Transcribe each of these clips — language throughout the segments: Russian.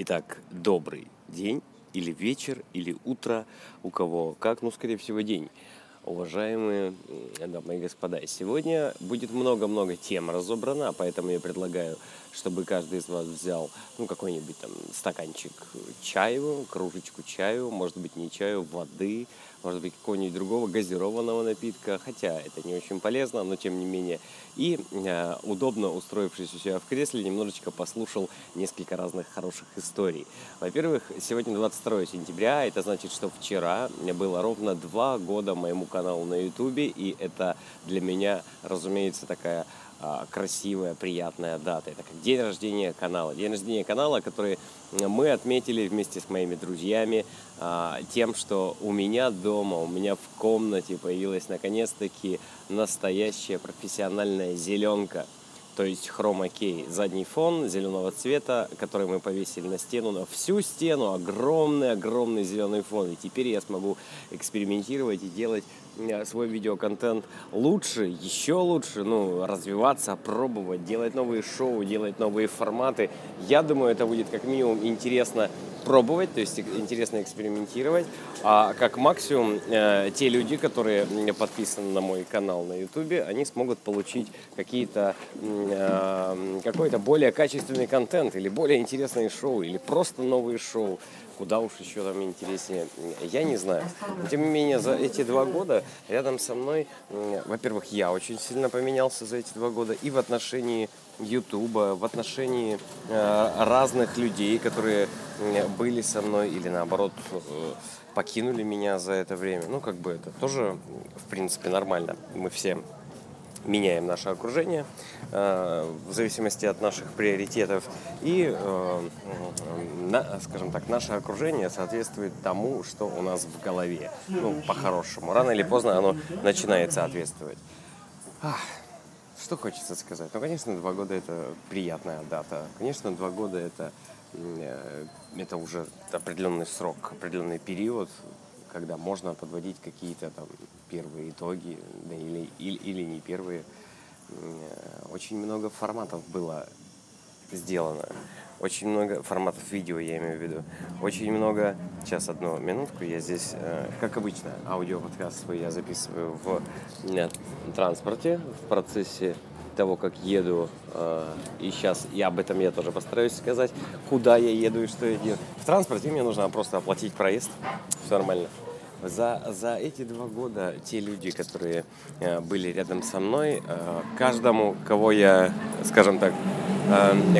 Итак, добрый день или вечер, или утро, у кого как, ну, скорее всего, день. Уважаемые дамы и господа, сегодня будет много-много тем разобрано, поэтому я предлагаю, чтобы каждый из вас взял, ну, какой-нибудь там стаканчик чаю, кружечку чаю, может быть, не чаю, воды, может быть, какого-нибудь другого газированного напитка, хотя это не очень полезно, но тем не менее. И э, удобно устроившись у себя в кресле, немножечко послушал несколько разных хороших историй. Во-первых, сегодня 22 сентября, это значит, что вчера было ровно два года моему каналу на ютубе, и это для меня, разумеется, такая а, красивая, приятная дата. Это как день рождения канала. День рождения канала, который мы отметили вместе с моими друзьями а, тем, что у меня дома, у меня в комнате появилась наконец-таки настоящая профессиональная зеленка – то есть хромакей. Задний фон зеленого цвета, который мы повесили на стену, на всю стену огромный-огромный зеленый фон. И теперь я смогу экспериментировать и делать свой видеоконтент лучше, еще лучше, ну, развиваться, пробовать, делать новые шоу, делать новые форматы. Я думаю, это будет как минимум интересно пробовать, то есть интересно экспериментировать. А как максимум э, те люди, которые подписаны на мой канал на YouTube, они смогут получить какие-то э, какой-то более качественный контент или более интересные шоу или просто новые шоу куда уж еще там интереснее, я не знаю. Тем не менее, за эти два года рядом со мной, во-первых, я очень сильно поменялся за эти два года и в отношении Ютуба, в отношении э, разных людей, которые были со мной или наоборот э, покинули меня за это время. Ну, как бы это тоже, в принципе, нормально. Мы все меняем наше окружение э, в зависимости от наших приоритетов. И, э, скажем так, наше окружение соответствует тому, что у нас в голове. Ну, по-хорошему. Рано или поздно оно начинает соответствовать. Что хочется сказать? Ну, конечно, два года это приятная дата. Конечно, два года это, э, это уже определенный срок, определенный период, когда можно подводить какие-то там первые итоги, да, или, или, или не первые. Очень много форматов было сделано. Очень много форматов видео, я имею в виду. Очень много... Сейчас, одну минутку. Я здесь, э, как обычно, аудиоподкаст свой я записываю в нет, транспорте в процессе того, как еду. Э, и сейчас я об этом я тоже постараюсь сказать, куда я еду и что я делаю. В транспорте мне нужно просто оплатить проезд. Все нормально. За, за эти два года те люди, которые э, были рядом со мной, э, каждому, кого я, скажем так,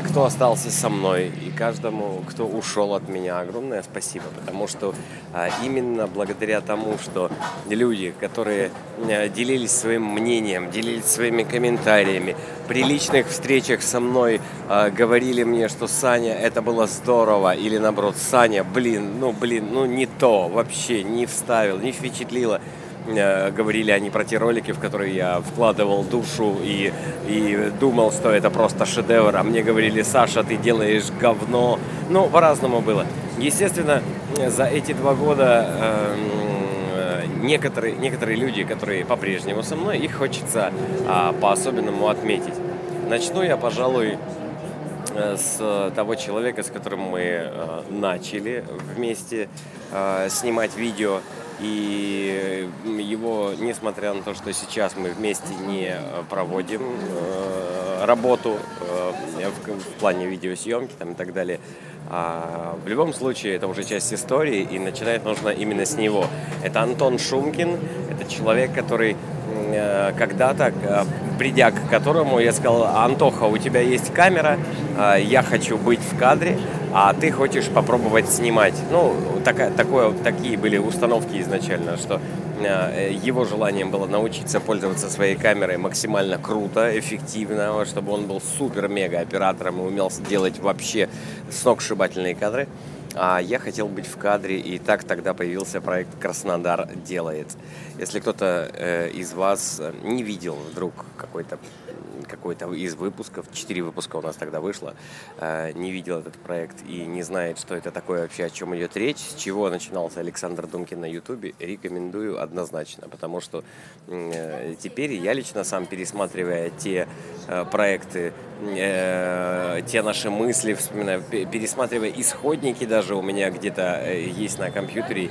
кто остался со мной и каждому, кто ушел от меня, огромное спасибо, потому что э, именно благодаря тому, что люди, которые э, делились своим мнением, делились своими комментариями, при личных встречах со мной э, говорили мне, что Саня, это было здорово, или наоборот, Саня, блин, ну блин, ну не то, вообще не вставил, не впечатлило. Э, говорили они про те ролики, в которые я вкладывал душу и, и думал, что это просто шедевр, а мне говорили, Саша, ты делаешь говно. Ну, по-разному было. Естественно, за эти два года э, некоторые, некоторые люди, которые по-прежнему со мной, их хочется а, по-особенному отметить. Начну я, пожалуй, э, с того человека, с которым мы э, начали вместе э, снимать видео. И его, несмотря на то, что сейчас мы вместе не проводим э, работу э, в, в плане видеосъемки там, и так далее, а, в любом случае это уже часть истории, и начинать нужно именно с него. Это Антон Шумкин, это человек, который э, когда-то, э, придя к которому, я сказал, Антоха, у тебя есть камера, э, я хочу быть в кадре, а ты хочешь попробовать снимать. Ну, такая, такое, такие были установки изначально, что э, его желанием было научиться пользоваться своей камерой максимально круто, эффективно, чтобы он был супер-мега оператором и умел делать вообще сногсшибательные кадры. А я хотел быть в кадре, и так тогда появился проект «Краснодар делает». Если кто-то э, из вас не видел вдруг какой-то какой-то из выпусков, четыре выпуска у нас тогда вышло, э, не видел этот проект и не знает, что это такое вообще, о чем идет речь, с чего начинался Александр Думкин на Ютубе, рекомендую однозначно, потому что э, теперь я лично сам пересматривая те э, проекты, те наши мысли, вспоминаю, пересматривая исходники даже у меня где-то есть на компьютере,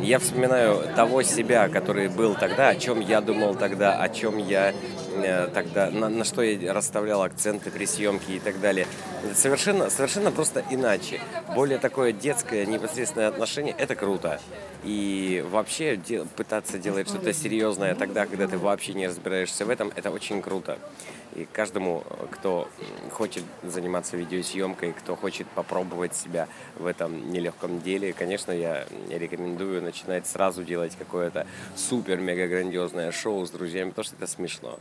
я вспоминаю того себя, который был тогда, о чем я думал тогда, о чем я тогда, на, на что я расставлял акценты при съемке и так далее. Совершенно, совершенно просто иначе. Более такое детское, непосредственное отношение – это круто. И вообще де, пытаться делать что-то серьезное тогда, когда ты вообще не разбираешься в этом, это очень круто. И каждому, кто хочет заниматься видеосъемкой, кто хочет попробовать себя в этом нелегком деле, конечно, я рекомендую начинать сразу делать какое-то супер-мега-грандиозное шоу с друзьями, потому что это смешно.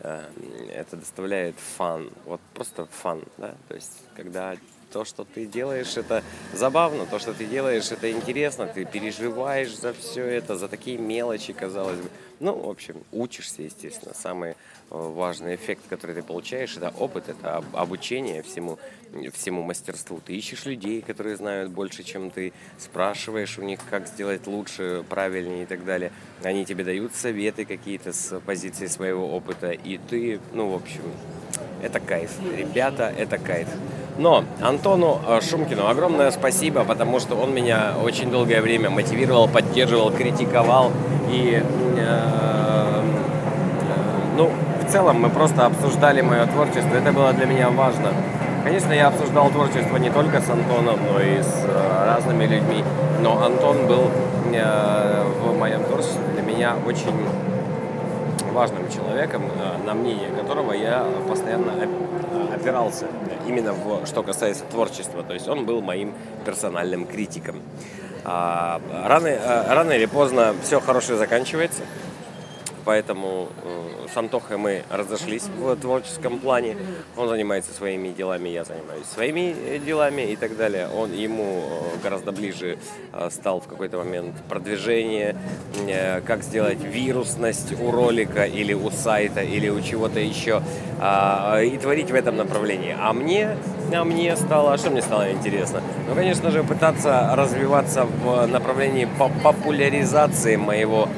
Э, это доставляет фан, вот просто фан, да, то есть когда то, что ты делаешь, это забавно, то, что ты делаешь, это интересно, ты переживаешь за все это, за такие мелочи, казалось бы. Ну, в общем, учишься, естественно. Самый э, важный эффект, который ты получаешь, это опыт, это обучение всему, всему мастерству. Ты ищешь людей, которые знают больше, чем ты, спрашиваешь у них, как сделать лучше, правильнее и так далее. Они тебе дают советы какие-то с позиции своего опыта, и ты, ну, в общем, это кайф. Ребята, это кайф. Но Антону э, Шумкину огромное спасибо, потому что он меня очень долгое время мотивировал, поддерживал, критиковал. И, э, э, ну, в целом мы просто обсуждали мое творчество. Это было для меня важно. Конечно, я обсуждал творчество не только с Антоном, но и с разными людьми. Но Антон был в моем творчестве для меня очень важным человеком, на мнение которого я постоянно опирался именно в, что касается творчества. То есть он был моим персональным критиком. А, рано, э, рано или поздно все хорошее заканчивается поэтому э, с Антохой мы разошлись в творческом плане. Он занимается своими делами, я занимаюсь своими э, делами и так далее. Он ему э, гораздо ближе э, стал в какой-то момент продвижение, как сделать вирусность у ролика или у сайта или у чего-то еще э, и творить в этом направлении. А мне, а мне стало, а что мне стало интересно? Ну, конечно же, пытаться развиваться в направлении популяризации моего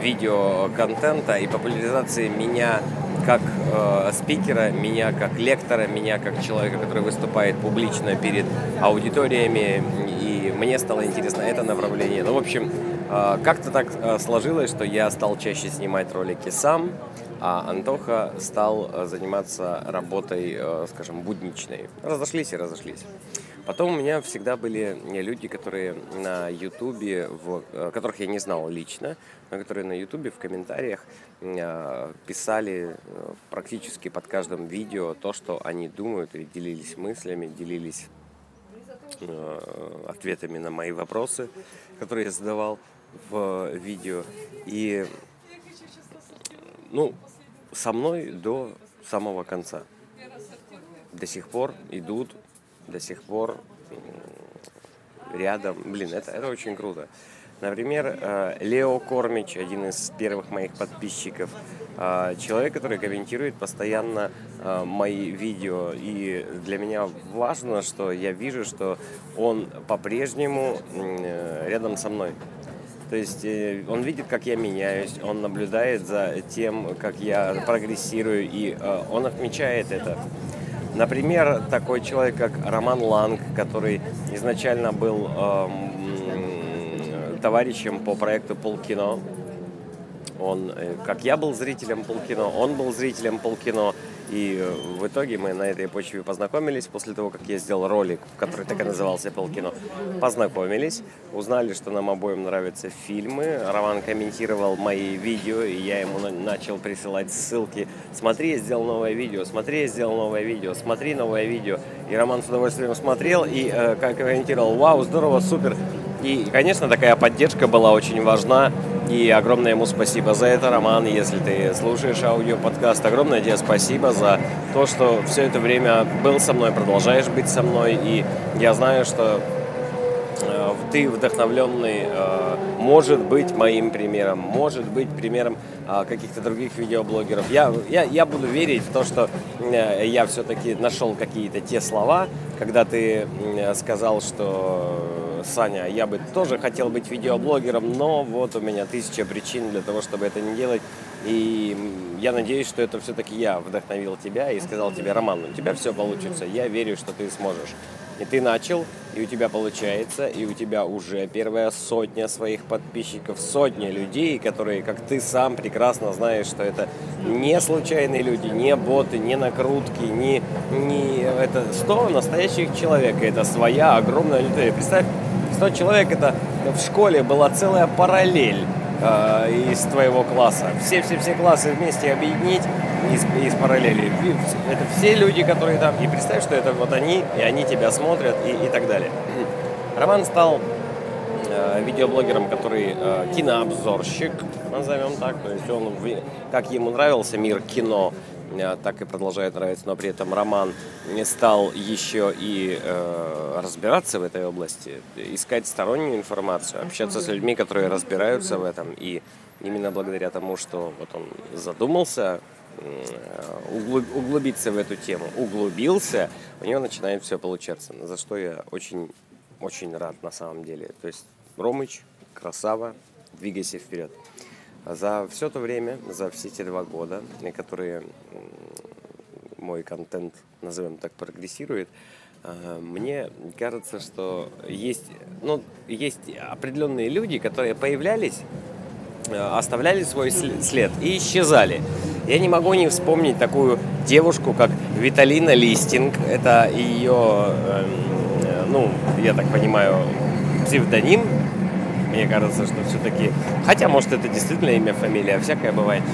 видеоконтента и популяризации меня как э, спикера, меня как лектора, меня как человека, который выступает публично перед аудиториями. И мне стало интересно это направление. Ну, в общем, э, как-то так э, сложилось, что я стал чаще снимать ролики сам, а Антоха стал э, заниматься работой, э, скажем, будничной. Разошлись и разошлись. Потом у меня всегда были люди, которые на Ютубе, э, которых я не знал лично, но которые на Ютубе в комментариях э, писали э, практически под каждым видео то, что они думают, и делились мыслями, делились ответами на мои вопросы, которые я задавал в видео. И ну, со мной до самого конца. До сих пор идут до сих пор рядом. Блин, это, это очень круто. Например, э, Лео Кормич, один из первых моих подписчиков, э, человек, который комментирует постоянно э, мои видео. И для меня важно, что я вижу, что он по-прежнему рядом со мной. То есть он видит, как я меняюсь, он наблюдает за тем, как я прогрессирую, и он отмечает это. Например, такой человек, как Роман Ланг, который изначально был э, товарищем по проекту Полкино. Он, э, как я был зрителем Полкино, он был зрителем Полкино. И э, в итоге мы на этой почве познакомились после того, как я сделал ролик, который так и назывался «Полкино». Познакомились, узнали, что нам обоим нравятся фильмы. Роман комментировал мои видео, и я ему начал присылать ссылки. Смотри, я сделал новое видео, смотри, я сделал новое видео, смотри новое видео. И Роман с удовольствием смотрел и э, комментировал, вау, здорово, супер. И, конечно, такая поддержка была очень важна. И огромное ему спасибо за это, Роман. Если ты слушаешь аудиоподкаст, огромное тебе спасибо за то, что все это время был со мной, продолжаешь быть со мной. И я знаю, что э, ты вдохновленный, э, может быть моим примером, может быть примером а, каких-то других видеоблогеров. Я, я, я буду верить в то, что э, я все-таки нашел какие-то те слова, когда ты сказал, что Саня, я бы тоже хотел быть видеоблогером, но вот у меня тысяча причин для того, чтобы это не делать. И я надеюсь, что это все-таки я вдохновил тебя и сказал тебе, Роман, у тебя все получится, я верю, что ты сможешь. И ты начал, и у тебя получается, и у тебя уже первая сотня своих подписчиков, сотня людей, которые, как ты сам прекрасно знаешь, что это не случайные люди, не боты, не накрутки, не, не это 100 настоящих человек, это своя огромная аудитория. Представь, 100 человек это в школе была целая параллель э, из твоего класса. Все-все-все классы вместе объединить из, из параллели. Это все люди, которые там. И представь, что это вот они, и они тебя смотрят и, и так далее. Роман стал э, видеоблогером, который э, кинообзорщик, назовем так. То есть он, как ему нравился мир кино, так и продолжает нравиться, но при этом Роман не стал еще и э, разбираться в этой области, искать стороннюю информацию, общаться с людьми, которые разбираются в этом. И именно благодаря тому, что вот он задумался углубиться в эту тему, углубился, у него начинает все получаться, за что я очень, очень рад на самом деле. То есть Ромыч, красава, двигайся вперед. За все то время, за все эти два года, которые мой контент, назовем так, прогрессирует, э, мне кажется, что есть, ну, есть определенные люди, которые появлялись, э, оставляли свой след и исчезали. Я не могу не вспомнить такую девушку, как Виталина Листинг. Это ее, эм, э, ну, я так понимаю, псевдоним. Мне кажется, что все-таки... Хотя, может, это действительно имя, фамилия, всякое бывает.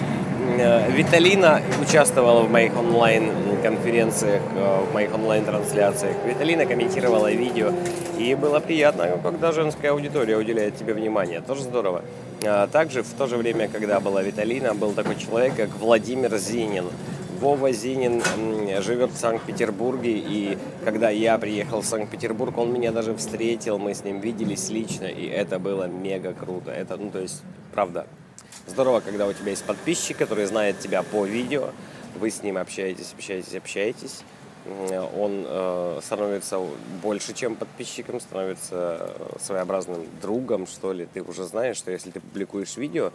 Э, Виталина участвовала в моих онлайн-конференциях, э, в моих онлайн-трансляциях. Виталина комментировала видео, и было приятно, когда женская аудитория уделяет тебе внимание. Тоже здорово. А также в то же время, когда была Виталина, был такой человек, как Владимир Зинин. Вова Зинин живет в Санкт-Петербурге, и когда я приехал в Санкт-Петербург, он меня даже встретил, мы с ним виделись лично, и это было мега круто. Это, ну, то есть, правда, здорово, когда у тебя есть подписчик, который знает тебя по видео, вы с ним общаетесь, общаетесь, общаетесь, он э, становится больше, чем подписчиком, становится своеобразным другом, что ли. Ты уже знаешь, что если ты публикуешь видео,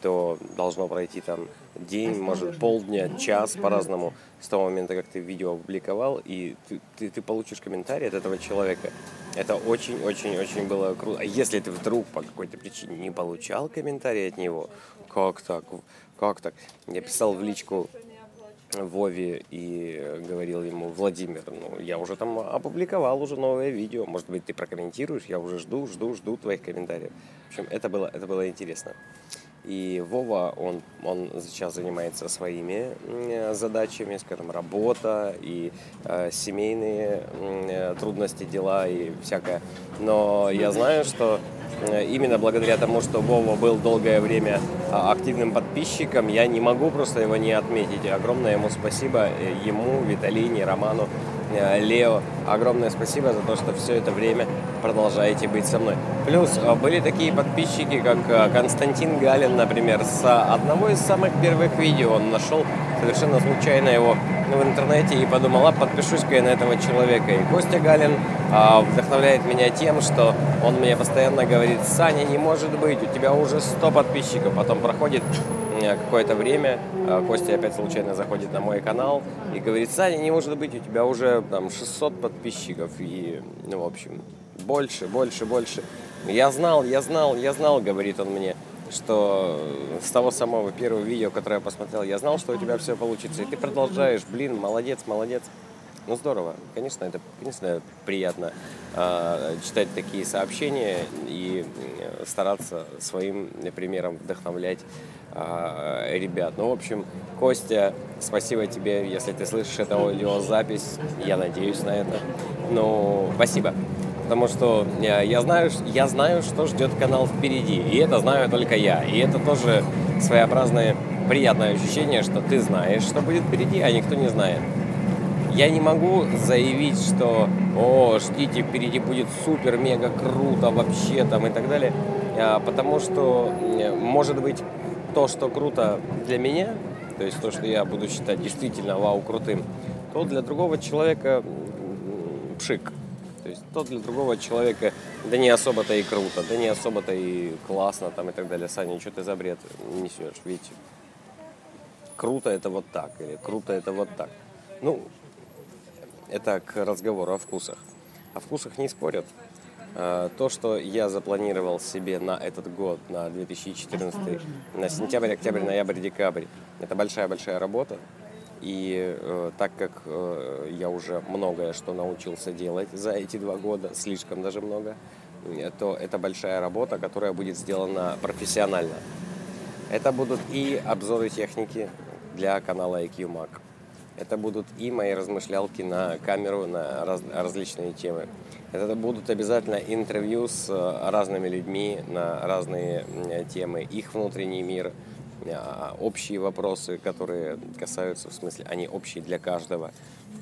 то должно пройти там день, может полдня, час по-разному с того момента, как ты видео опубликовал, и ты, ты, ты получишь комментарий от этого человека. Это очень-очень-очень было круто. А если ты вдруг по какой-то причине не получал комментарий от него, как так? Как так? Я писал в личку Вове и говорил ему, Владимир, ну, я уже там опубликовал уже новое видео, может быть, ты прокомментируешь, я уже жду, жду, жду твоих комментариев. В общем, это было, это было интересно. И Вова, он, он сейчас занимается своими задачами, скажем, работа и э, семейные э, трудности, дела и всякое. Но я знаю, что Э, именно благодаря тому, что Вова был долгое время а, активным подписчиком, я не могу просто его не отметить. Огромное ему спасибо, э, ему, Виталине, Роману, э, Лео. Огромное спасибо за то, что все это время продолжаете быть со мной. Плюс были такие подписчики, как Константин Галин, например, с одного из самых первых видео. Он нашел совершенно случайно его в интернете и подумал, а подпишусь-ка я на этого человека. И Костя Галин а, вдохновляет меня тем, что он мне постоянно говорит, Саня, не может быть, у тебя уже 100 подписчиков. Потом проходит какое-то время, а, Костя опять случайно заходит на мой канал и говорит, Саня, не может быть, у тебя уже там 600 подписчиков. И, ну, в общем, больше, больше, больше. Я знал, я знал, я знал, говорит он мне что с того самого первого видео, которое я посмотрел, я знал, что у тебя все получится. И ты продолжаешь, блин, молодец, молодец. Ну здорово, конечно, это, конечно, приятно э, читать такие сообщения и стараться своим примером вдохновлять э, ребят. Ну, в общем, Костя, спасибо тебе, если ты слышишь эту аудиозапись, я надеюсь на это. Ну, спасибо потому что я, я, знаю, я знаю, что ждет канал впереди, и это знаю только я. И это тоже своеобразное приятное ощущение, что ты знаешь, что будет впереди, а никто не знает. Я не могу заявить, что «О, ждите, впереди будет супер, мега круто вообще» там и так далее, а, потому что, может быть, то, что круто для меня, то есть то, что я буду считать действительно вау крутым, то для другого человека пшик. То есть то для другого человека, да не особо-то и круто, да не особо-то и классно там и так далее. Саня, что ты за бред несешь? Ведь круто это вот так, или круто это вот так. Ну, это к разговору о вкусах. О вкусах не спорят. А, то, что я запланировал себе на этот год, на 2014, на сентябрь, октябрь, ноябрь, декабрь, это большая-большая работа. И э, так как э, я уже многое что научился делать за эти два года, слишком даже много, то это большая работа, которая будет сделана профессионально. Это будут и обзоры техники для канала IQ Mac. Это будут и мои размышлялки на камеру на раз, различные темы. Это будут обязательно интервью с э, разными людьми на разные темы, их внутренний мир, э, общие вопросы, которые касаются, в смысле, они общие для каждого.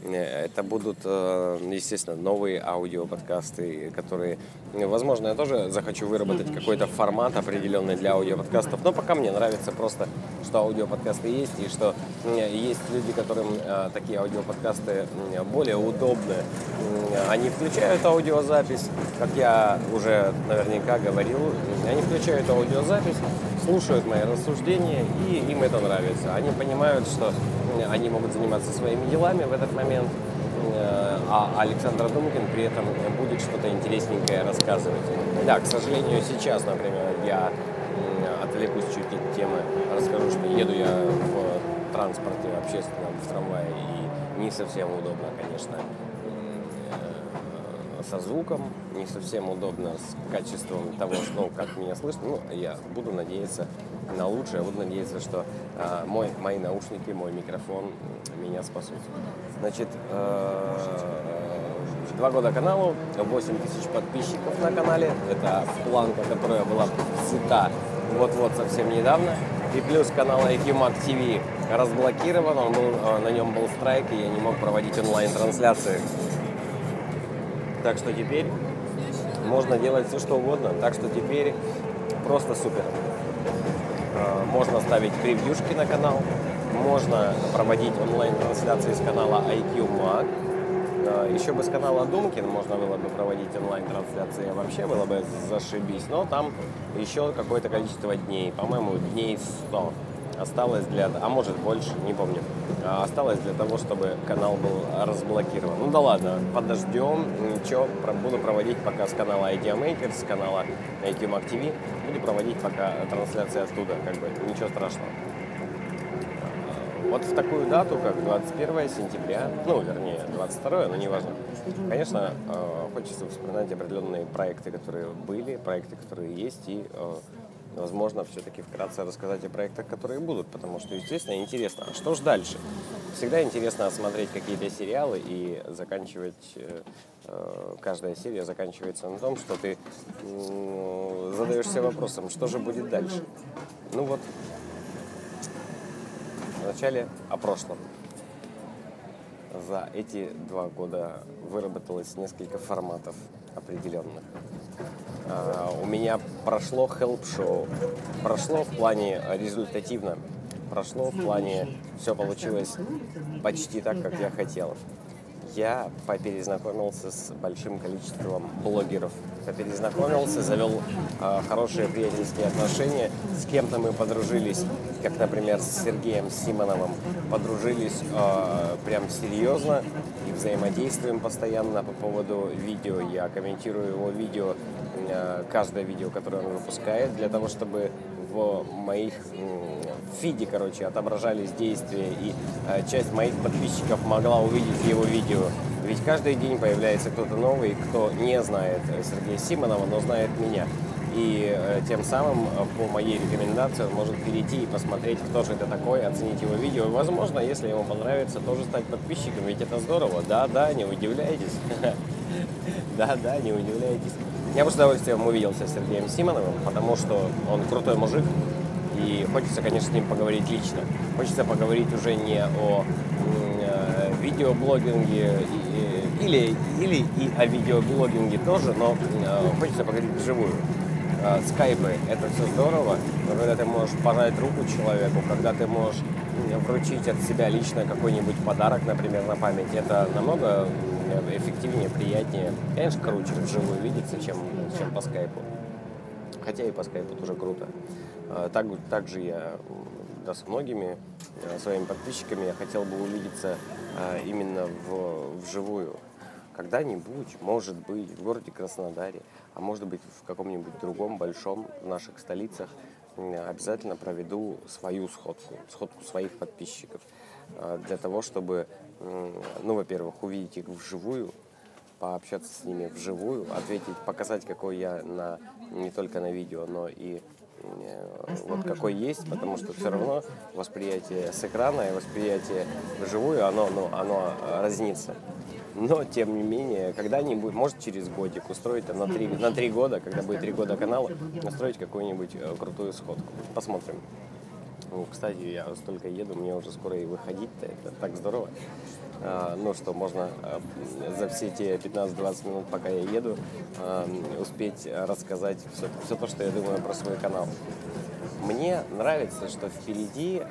Э, это будут, э, естественно, новые аудиоподкасты, которые, возможно, я тоже захочу выработать какой-то формат определенный для аудиоподкастов, но пока мне нравится просто, что аудиоподкасты есть, и что есть люди, которым э, такие аудиоподкасты более удобны. Они включают аудиозапись, как я уже наверняка говорил, они включают аудиозапись, слушают мои рассуждения, и им это нравится. Они понимают, что они могут заниматься своими делами в этот момент, э, а Александр Думкин при этом будет что-то интересненькое рассказывать. Да, к сожалению, сейчас, например, я отвлекусь чуть от темы, расскажу, что еду я в транспорте общественном, в трамвае, и не совсем удобно, конечно, э, со звуком, не совсем удобно с качеством того, ну, как меня слышно. Ну, я буду надеяться на лучшее. Буду надеяться, что э, мой, мои наушники, мой микрофон меня спасут. Значит, э, два года каналу, 8 тысяч подписчиков на канале. Это планка, которая была взята вот-вот совсем недавно. И плюс канал IQ Mac TV разблокирован, он был, на нем был страйк, и я не мог проводить онлайн-трансляции. Так что теперь можно делать все, что угодно. Так что теперь просто супер. Э, можно ставить превьюшки на канал, можно проводить онлайн-трансляции с канала IQ Mag. Э, Еще бы с канала Думкин можно было бы проводить онлайн-трансляции, вообще было бы зашибись. Но там еще какое-то количество дней, по-моему, дней 100 осталось для, а может больше, не помню, а осталось для того, чтобы канал был разблокирован. Ну да ладно, подождем, ничего, буду проводить пока с канала Idea с канала IQ Mac TV, буду проводить пока трансляции оттуда, как бы, ничего страшного. Вот в такую дату, как 21 сентября, ну, вернее, 22, но неважно, конечно, э, хочется вспоминать определенные проекты, которые были, проекты, которые есть, и возможно, все-таки вкратце рассказать о проектах, которые будут, потому что, естественно, интересно, а что же дальше? Всегда интересно осмотреть какие-то сериалы и заканчивать, э, э, каждая серия заканчивается на том, что ты задаешься вопросом, что же будет дальше? Ну вот, вначале о прошлом. За эти два года выработалось несколько форматов определенных. А, у меня прошло хелп-шоу. Прошло в плане результативно. Прошло в плане все получилось почти так, как я хотел. Я поперезнакомился с большим количеством блогеров. Поперезнакомился, завел э, хорошие приятельские отношения. С кем-то мы подружились, как, например, с Сергеем Симоновым. Подружились э, прям серьезно и взаимодействуем постоянно по поводу видео. Я комментирую его видео Э, каждое видео, которое он выпускает, для того, чтобы в моих в фиде, короче, отображались действия, и э, часть моих подписчиков могла увидеть его видео. Ведь каждый день появляется кто-то новый, кто не знает Сергея Симонова, но знает меня. И э, тем самым по моей рекомендации он может перейти и посмотреть, кто же это такой, оценить его видео. И, возможно, если ему понравится, тоже стать подписчиком, ведь это здорово. Да-да, не удивляйтесь. Да-да, не удивляйтесь. Я бы с удовольствием увиделся с Сергеем Симоновым, потому что он крутой мужик, и хочется, конечно, с ним поговорить лично. Хочется поговорить уже не о э, видеоблогинге или, или и о видеоблогинге тоже, но э, хочется поговорить вживую. э, скайпы – это все здорово, но когда ты можешь пожать руку человеку, когда ты можешь вручить от себя лично какой-нибудь подарок, например, на память, это намного эффективнее, приятнее. Конечно, круче вживую видеться, чем, чем по скайпу. Хотя и по скайпу тоже круто. А, так, также я да, с многими э, своими подписчиками я хотел бы увидеться а, именно в, вживую. Когда-нибудь, может быть, в городе Краснодаре, а может быть в каком-нибудь другом большом в наших столицах обязательно проведу свою сходку, сходку своих подписчиков а, для того, чтобы, ну, во-первых, увидеть их вживую, пообщаться с ними вживую, ответить, показать, какой я на, не только на видео, но и Э, вот какой есть, потому что все равно восприятие с экрана и восприятие вживую, оно, ну, оно разнится. Но, тем не менее, когда-нибудь, может, через годик устроить там, на, три, на три года, когда будет три года канала, устроить какую-нибудь э, крутую сходку. Посмотрим. Ну, кстати, я столько еду, мне уже скоро и выходить-то, это так здорово. А, ну, что можно а, за все те 15-20 минут, пока я еду, а, успеть рассказать все, все то, что я думаю про свой канал. Мне нравится, что впереди,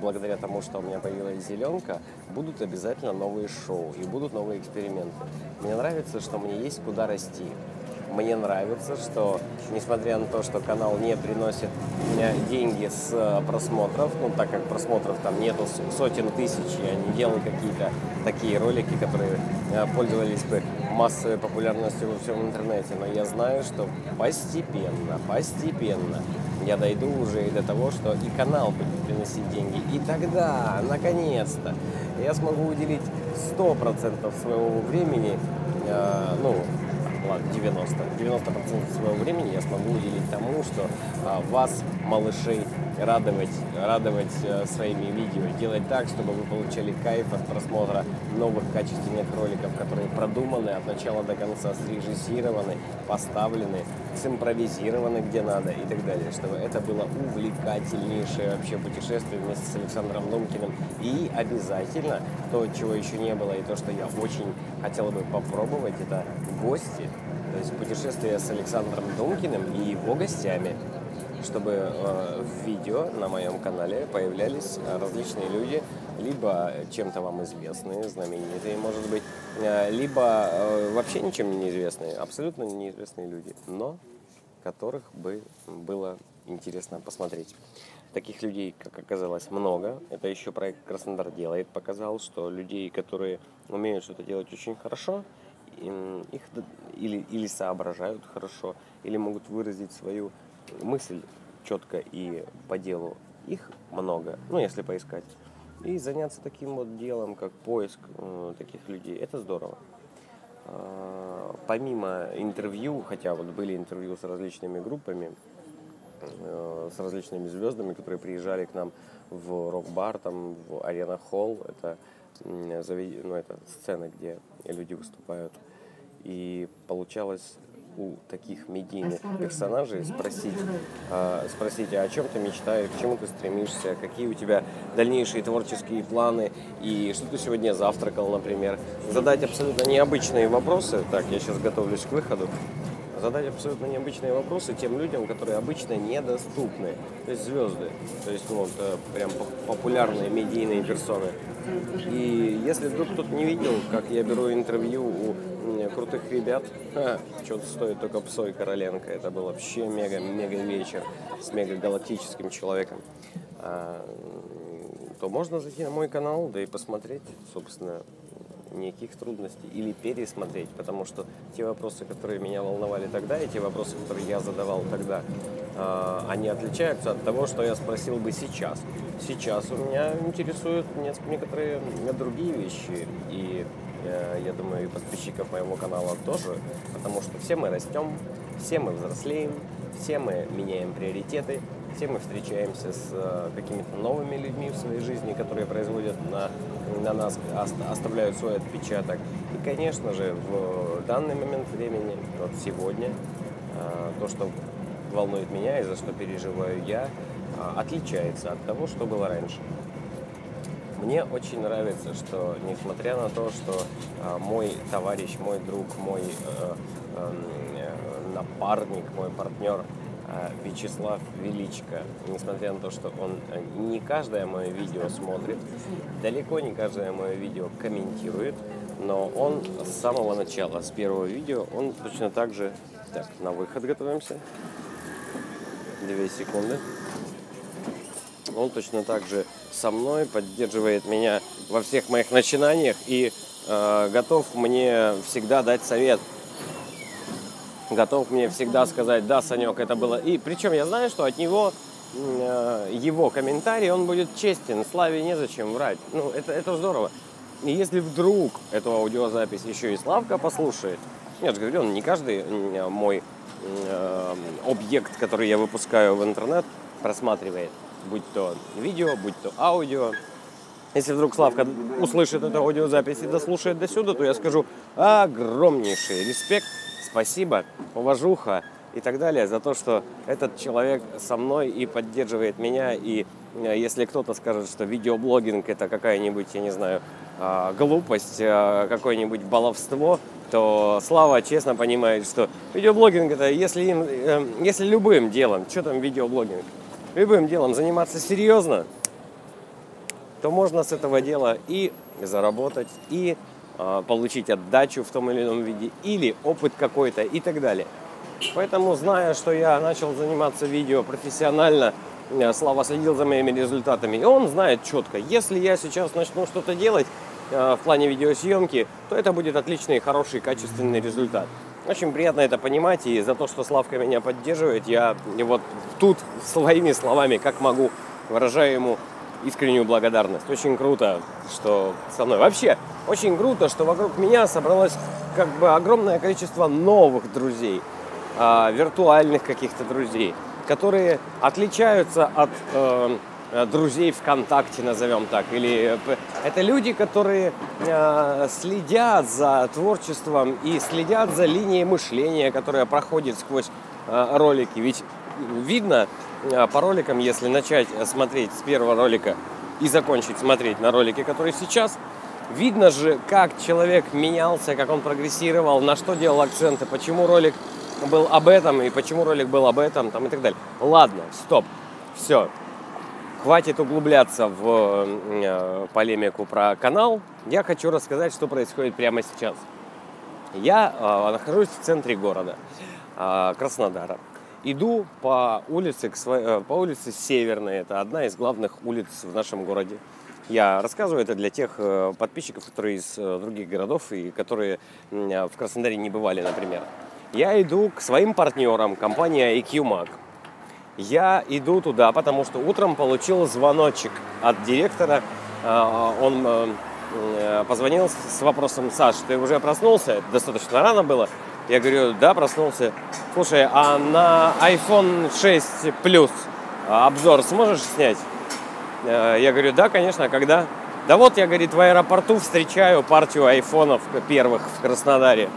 благодаря тому, что у меня появилась зеленка, будут обязательно новые шоу и будут новые эксперименты. Мне нравится, что мне есть куда расти. Мне нравится, что несмотря на то, что канал не приносит деньги с э, просмотров, ну так как просмотров там нету сотен тысяч, я не делаю какие-то такие ролики, которые э, пользовались бы массовой популярностью во всем интернете, но я знаю, что постепенно, постепенно я дойду уже и до того, что и канал будет приносить деньги. И тогда, наконец-то, я смогу уделить 100% своего времени, э, ну, ладно, 90. 90% своего времени я смогу уделить тому, что а, вас, малышей, радовать, радовать а, своими видео, делать так, чтобы вы получали кайф от просмотра новых качественных роликов, которые продуманы от начала до конца, срежиссированы, поставлены, симпровизированы где надо и так далее, чтобы это было увлекательнейшее вообще путешествие вместе с Александром Ломкиным. И обязательно то, чего еще не было, и то, что я очень хотел бы попробовать, это гости, то есть путешествие с Александром Думкиным и его гостями, чтобы э, в видео на моем канале появлялись различные люди, либо чем-то вам известные, знаменитые, может быть, э, либо э, вообще ничем не неизвестные, абсолютно неизвестные люди, но которых бы было интересно посмотреть. Таких людей, как оказалось, много. Это еще проект Краснодар делает, показал, что людей, которые умеют что-то делать очень хорошо, их или, или соображают хорошо, или могут выразить свою мысль четко и по делу. Их много, ну, если поискать. И заняться таким вот делом, как поиск э, таких людей, это здорово. Э, помимо интервью, хотя вот были интервью с различными группами, э, с различными звездами, которые приезжали к нам в рок-бар, там, в арена холл, это, ну, это сцена, где люди выступают и получалось у таких медийных персонажей спросить, э, спросить, а о чем ты мечтаешь, к чему ты стремишься, какие у тебя дальнейшие творческие планы и что ты сегодня завтракал, например. Задать абсолютно необычные вопросы. Так, я сейчас готовлюсь к выходу задать абсолютно необычные вопросы тем людям, которые обычно недоступны. То есть звезды, то есть вот э, прям популярные медийные персоны. И если вдруг кто-то не видел, как я беру интервью у крутых ребят, что-то стоит только Псой Короленко. Это был вообще мега-мега вечер с мега-галактическим человеком. А, то можно зайти на мой канал, да и посмотреть, собственно, никаких трудностей или пересмотреть, потому что те вопросы, которые меня волновали тогда, и те вопросы, которые я задавал тогда, а, они отличаются от того, что я спросил бы сейчас. Сейчас у меня интересуют некоторые другие вещи, и я думаю, и подписчиков моего канала тоже, потому что все мы растем, все мы взрослеем, все мы меняем приоритеты, все мы встречаемся с э, какими-то новыми людьми в своей жизни, которые производят на, на нас, оставляют свой отпечаток. И, конечно же, в данный момент времени, вот сегодня, э, то, что волнует меня и за что переживаю я, э, отличается от того, что было раньше. Мне очень нравится, что несмотря на то, что мой товарищ, мой друг, мой напарник, мой партнер – а, Вячеслав Величко. Несмотря на то, что он э, не каждое мое видео смотрит, далеко не каждое мое видео комментирует, но он с самого начала, с первого видео, он точно так же... Так, на выход готовимся. Две секунды. Он точно так же со мной поддерживает меня во всех моих начинаниях и э, готов мне всегда дать совет готов мне всегда сказать, да, Санек, это было. И причем я знаю, что от него э, его комментарий, он будет честен, Славе незачем врать. Ну, это, это здорово. И если вдруг эту аудиозапись еще и Славка послушает, я же говорю, он не каждый мой э, объект, который я выпускаю в интернет, просматривает. Будь то видео, будь то аудио. Если вдруг Славка услышит эту аудиозапись и дослушает до сюда, то я скажу огромнейший респект спасибо, уважуха и так далее за то, что этот человек со мной и поддерживает меня. И э, если кто-то скажет, что видеоблогинг это какая-нибудь, я не знаю, а, глупость, а, какое-нибудь баловство, то Слава честно понимает, что видеоблогинг это если, им, э, если любым делом, что там видеоблогинг, любым делом заниматься серьезно, то можно с этого дела и заработать, и а, получить отдачу в том или ином виде, или опыт какой-то и так далее. Поэтому, зная, что я начал заниматься видео профессионально, э, Слава следил за моими результатами, и он знает четко, если я сейчас начну что-то делать э, в плане видеосъемки, то это будет отличный, хороший, качественный результат. Очень приятно это понимать, и за то, что Славка меня поддерживает, я вот тут своими словами, как могу, выражаю ему искреннюю благодарность. Очень круто, что со мной. Вообще, очень круто, что вокруг меня собралось как бы огромное количество новых друзей, э, виртуальных каких-то друзей, которые отличаются от э, друзей ВКонтакте, назовем так. Или э, это люди, которые э, следят за творчеством и следят за линией мышления, которая проходит сквозь э, ролики. Ведь видно, по роликам, если начать смотреть с первого ролика и закончить смотреть на ролике, который сейчас, видно же, как человек менялся, как он прогрессировал, на что делал акценты, почему ролик был об этом и почему ролик был об этом там, и так далее. Ладно, стоп, все. Хватит углубляться в э, полемику про канал. Я хочу рассказать, что происходит прямо сейчас. Я э, нахожусь в центре города э, Краснодара. Иду по улице, э, по улице Северной, это одна из главных улиц в нашем городе. Я рассказываю это для тех э, подписчиков, которые из э, других городов и которые в Краснодаре не бывали, например. Я иду к своим партнерам, компания IQ Я иду туда, потому что утром получил звоночек от директора. Он позвонил с вопросом, Саш, ты уже проснулся? Достаточно рано было. Я говорю, да, проснулся. Слушай, а на iPhone 6 Plus обзор сможешь снять? Э, я говорю, да, конечно, а когда? Да вот, я, говорит, в аэропорту встречаю партию айфонов первых в Краснодаре.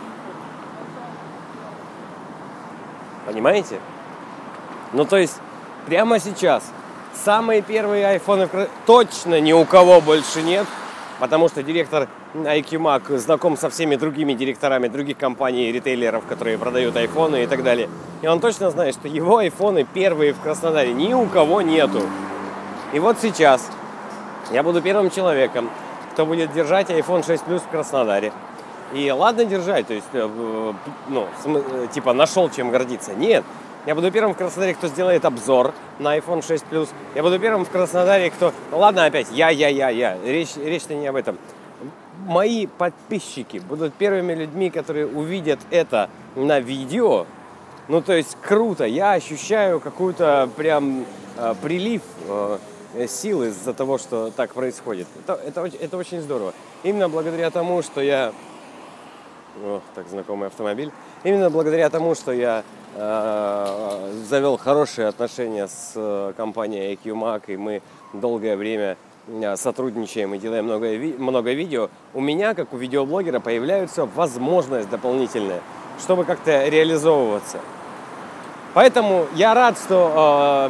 Понимаете? Ну, то есть, прямо сейчас самые первые айфоны точно ни у кого больше нет – потому что директор IQ знаком со всеми другими директорами других компаний ритейлеров, которые продают айфоны и так далее. И он точно знает, что его айфоны первые в Краснодаре ни у кого нету. И вот сейчас я буду первым человеком, кто будет держать iPhone 6 Plus в Краснодаре. И ладно держать, то есть, э, ну, типа нашел чем гордиться. Нет, я буду первым в Краснодаре, кто сделает обзор на iPhone 6 Plus. Я буду первым в Краснодаре, кто... Ну ладно, опять, я, я, я, я. Речь, речь-то не об этом. Мои подписчики будут первыми людьми, которые увидят это на видео. Ну, то есть круто. Я ощущаю какую-то прям э, прилив э, сил из-за того, что так происходит. Это, это, это очень здорово. Именно благодаря тому, что я... О, так, знакомый автомобиль. Именно благодаря тому, что я Э, завел хорошие отношения с э, компанией IQ и мы долгое время э, сотрудничаем и делаем много, много видео, у меня, как у видеоблогера, появляется возможность дополнительная, чтобы как-то реализовываться. Поэтому я рад, что,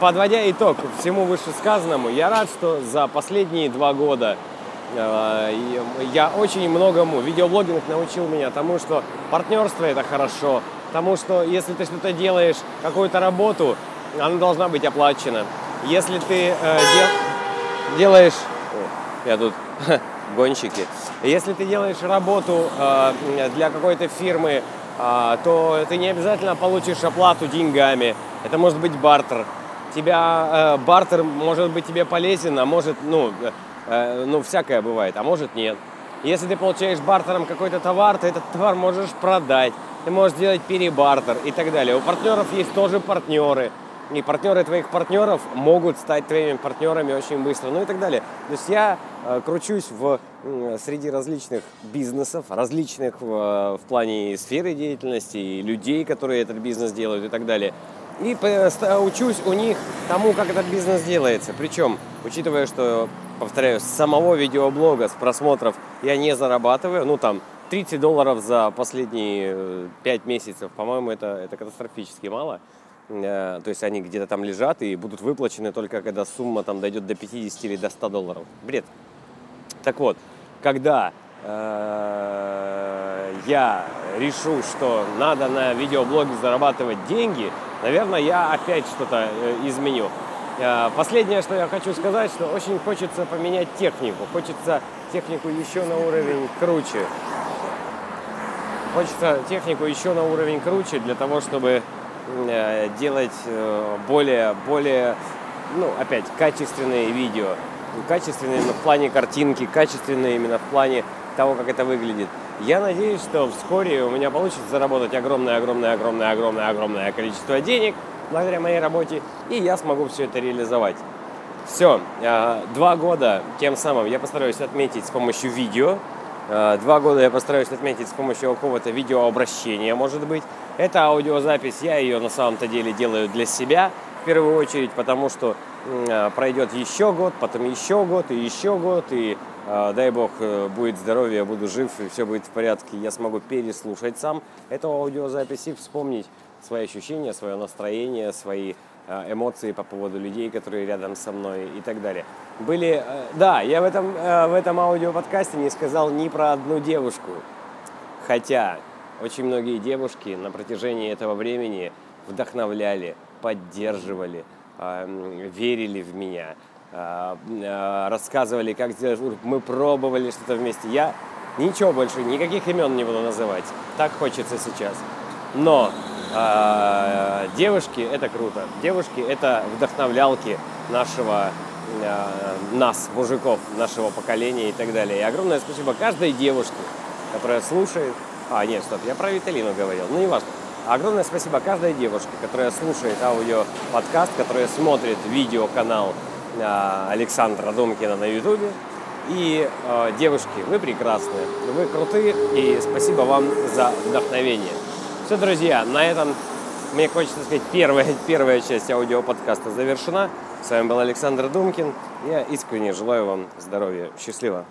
подводя итог всему вышесказанному, я рад, что за последние два года я очень многому, видеоблогинг научил меня тому, что партнерство это хорошо, Потому что если ты что-то делаешь, какую-то работу, она должна быть оплачена. Если ты э, дел, делаешь... Я тут гонщики. Если ты делаешь работу э, для какой-то фирмы, э, то ты не обязательно получишь оплату деньгами. Это может быть бартер. Тебя э, бартер может быть тебе полезен, а может, ну, э, ну всякое бывает, а может нет. Если ты получаешь бартером какой-то товар, ты этот товар можешь продать. Ты можешь сделать перебартер и так далее. У партнеров есть тоже партнеры и партнеры твоих партнеров могут стать твоими партнерами очень быстро, ну и так далее. То есть я э, кручусь в, э, среди различных бизнесов, различных э, в плане сферы деятельности, людей, которые этот бизнес делают и так далее. И учусь у них тому, как этот бизнес делается. Причем, учитывая, что, повторяю, с самого видеоблога, с просмотров я не зарабатываю, ну там 30 долларов за последние 5 э, месяцев, по-моему, это, это катастрофически мало. Э, то есть они где-то там лежат и будут выплачены только когда сумма там дойдет до 50 или до 100 долларов. Бред. Так вот, когда я решу, что надо на видеоблоге зарабатывать деньги, наверное, я опять что-то э, изменю. Э, последнее, что я хочу сказать, что очень хочется поменять технику. Хочется технику еще на уровень круче. Хочется технику еще на уровень круче для того, чтобы Э, делать э, более, более, ну, опять, качественные видео. Качественные именно в плане картинки, качественные именно в плане того, как это выглядит. Я надеюсь, что вскоре у меня получится заработать огромное, огромное, огромное, огромное, огромное количество денег благодаря моей работе, и я смогу все это реализовать. Все, э, два года тем самым я постараюсь отметить с помощью видео, Э, два года я постараюсь отметить с помощью какого-то видеообращения, может быть. Это аудиозапись, я ее на самом-то деле делаю для себя в первую очередь, потому что пройдет еще год, потом еще год и еще год, и э, дай бог будет здоровье, я буду жив, и все будет в порядке, я смогу переслушать сам эту аудиозапись и вспомнить свои ощущения, свое настроение, свои Э, эмоции по поводу людей, которые рядом со мной и так далее. Были, э, да, я в этом, э, в этом аудиоподкасте не сказал ни про одну девушку, хотя очень многие девушки на протяжении этого времени вдохновляли, поддерживали, верили в меня, рассказывали, как сделать Мы пробовали что-то вместе. Я ничего больше, никаких имен не буду называть. Так хочется сейчас. Но а, девушки – это круто. Девушки – это вдохновлялки нашего, нас, мужиков, нашего поколения и так далее. И огромное спасибо каждой девушке, которая слушает. А, нет, стоп, я про Виталину говорил, ну не важно. Огромное спасибо каждой девушке, которая слушает аудио-подкаст, которая смотрит видеоканал а, Александра Думкина на Ютубе. И э, девушки, вы прекрасные, вы крутые, и спасибо вам за вдохновение. Все, друзья, на этом мне хочется сказать, первая, первая часть аудиоподкаста завершена. С вами был Александр Думкин. Я искренне желаю вам здоровья. Счастливо.